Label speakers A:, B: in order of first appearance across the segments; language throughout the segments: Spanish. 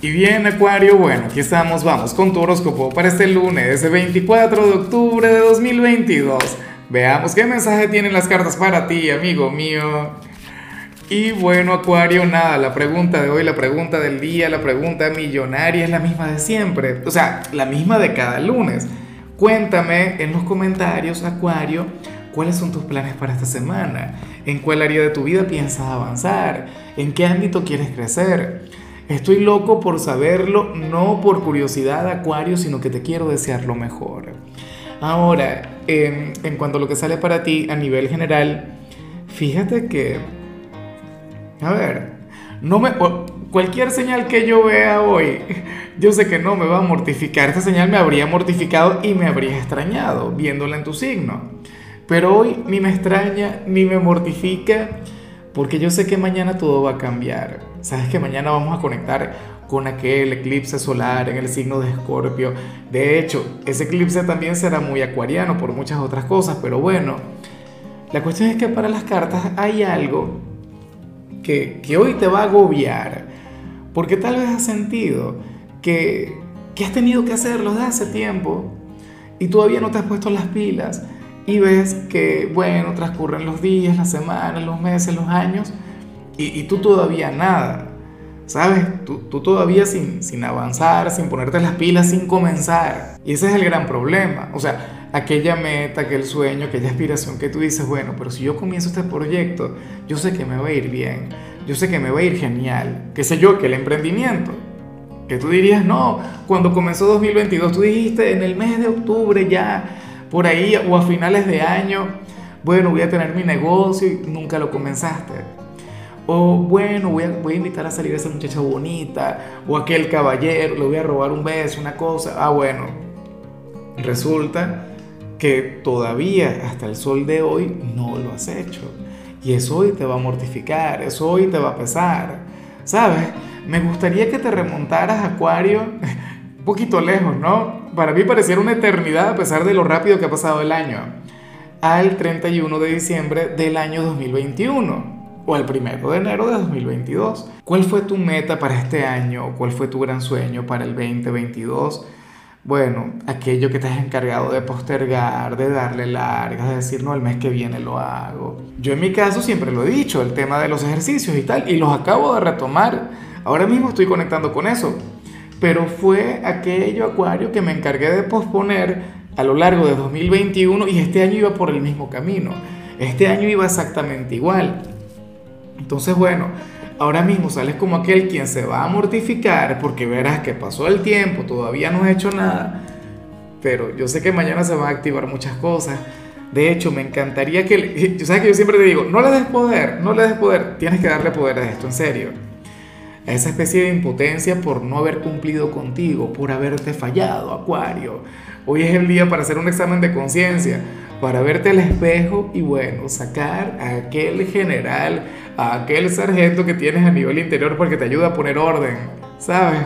A: Y bien, Acuario, bueno, aquí estamos, vamos con tu horóscopo para este lunes, 24 de octubre de 2022. Veamos qué mensaje tienen las cartas para ti, amigo mío. Y bueno, Acuario, nada, la pregunta de hoy, la pregunta del día, la pregunta millonaria es la misma de siempre, o sea, la misma de cada lunes. Cuéntame en los comentarios, Acuario, cuáles son tus planes para esta semana, en cuál área de tu vida piensas avanzar, en qué ámbito quieres crecer. Estoy loco por saberlo, no por curiosidad, Acuario, sino que te quiero desear lo mejor. Ahora, en, cuanto a lo que sale para ti a nivel general, fíjate que, a ver, no me, cualquier señal que yo vea hoy, yo sé que no me va a mortificar. Esta señal me habría mortificado y me habría extrañado viéndola en tu signo. Pero hoy ni me extraña ni me mortifica porque yo sé que mañana todo va a cambiar. Sabes que mañana vamos a conectar con aquel eclipse solar en el signo de Escorpio. De hecho, ese eclipse también será muy acuariano por muchas otras cosas, pero bueno, la cuestión es que para las cartas hay algo que, que hoy te va a agobiar, porque tal vez has sentido que, que has tenido que hacerlo desde hace tiempo y todavía no te has puesto las pilas y ves que, bueno, transcurren los días, las semanas, los meses, los años, y, tú todavía nada, ¿sabes? Tú, tú todavía sin, sin avanzar, sin ponerte las pilas, sin comenzar. Y ese es el gran problema. O sea, aquella meta, aquel sueño, aquella aspiración que tú dices, bueno, pero si yo comienzo este proyecto, yo sé que me va a ir bien, yo sé que me va a ir genial, qué sé yo, que el emprendimiento. Que tú dirías, no, cuando comenzó 2022, tú dijiste en el mes de octubre ya por ahí o a finales de año, bueno, voy a tener mi negocio y nunca lo comenzaste. O bueno, voy a, voy a invitar a salir a esa muchacha bonita, o aquel caballero, le voy a robar un beso, una cosa. Ah, bueno, resulta que todavía hasta el sol de hoy no lo has hecho. Y eso hoy te va a mortificar, eso hoy te va a pesar. ¿Sabes? Me gustaría que te remontaras, Acuario, un poquito lejos, ¿no? para mí pareciera una eternidad a pesar de lo rápido que ha pasado el año, al 31 de diciembre del año 2021 o al 1 de enero de 2022. ¿Cuál fue tu meta para este año? ¿Cuál fue tu gran sueño para el 2022? Bueno, aquello que te has encargado de postergar, de darle largas, de decir, no, el mes que viene lo hago. Yo en mi caso siempre lo he dicho, el tema de los ejercicios y tal, y los acabo de retomar. Ahora mismo estoy conectando con eso pero fue aquello, Acuario, que me encargué de posponer a lo largo de 2021 y este año iba por el mismo camino. Este año iba exactamente igual. Entonces, bueno, ahora mismo sales como aquel quien se va a mortificar porque verás que pasó el tiempo, todavía no he hecho nada, pero yo sé que mañana se van a activar muchas cosas. De hecho, me encantaría que, yo sabes que yo siempre te digo, no le des poder, no le des poder, tienes que darle poder a esto, en serio esa especie de impotencia por no haber cumplido contigo, por haberte fallado, Acuario. Hoy es el día para hacer un examen de conciencia, para verte al espejo y bueno, sacar a aquel general, a aquel sargento que tienes a nivel interior porque te ayuda a poner orden, ¿sabes?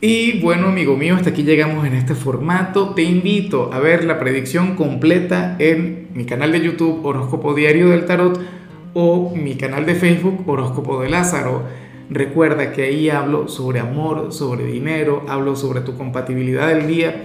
A: Y bueno, amigo mío, hasta aquí llegamos en este formato. Te invito a ver la predicción completa en mi canal de YouTube Horóscopo Diario del Tarot o mi canal de Facebook Horóscopo de Lázaro. Recuerda que ahí hablo sobre amor, sobre dinero, hablo sobre tu compatibilidad del día.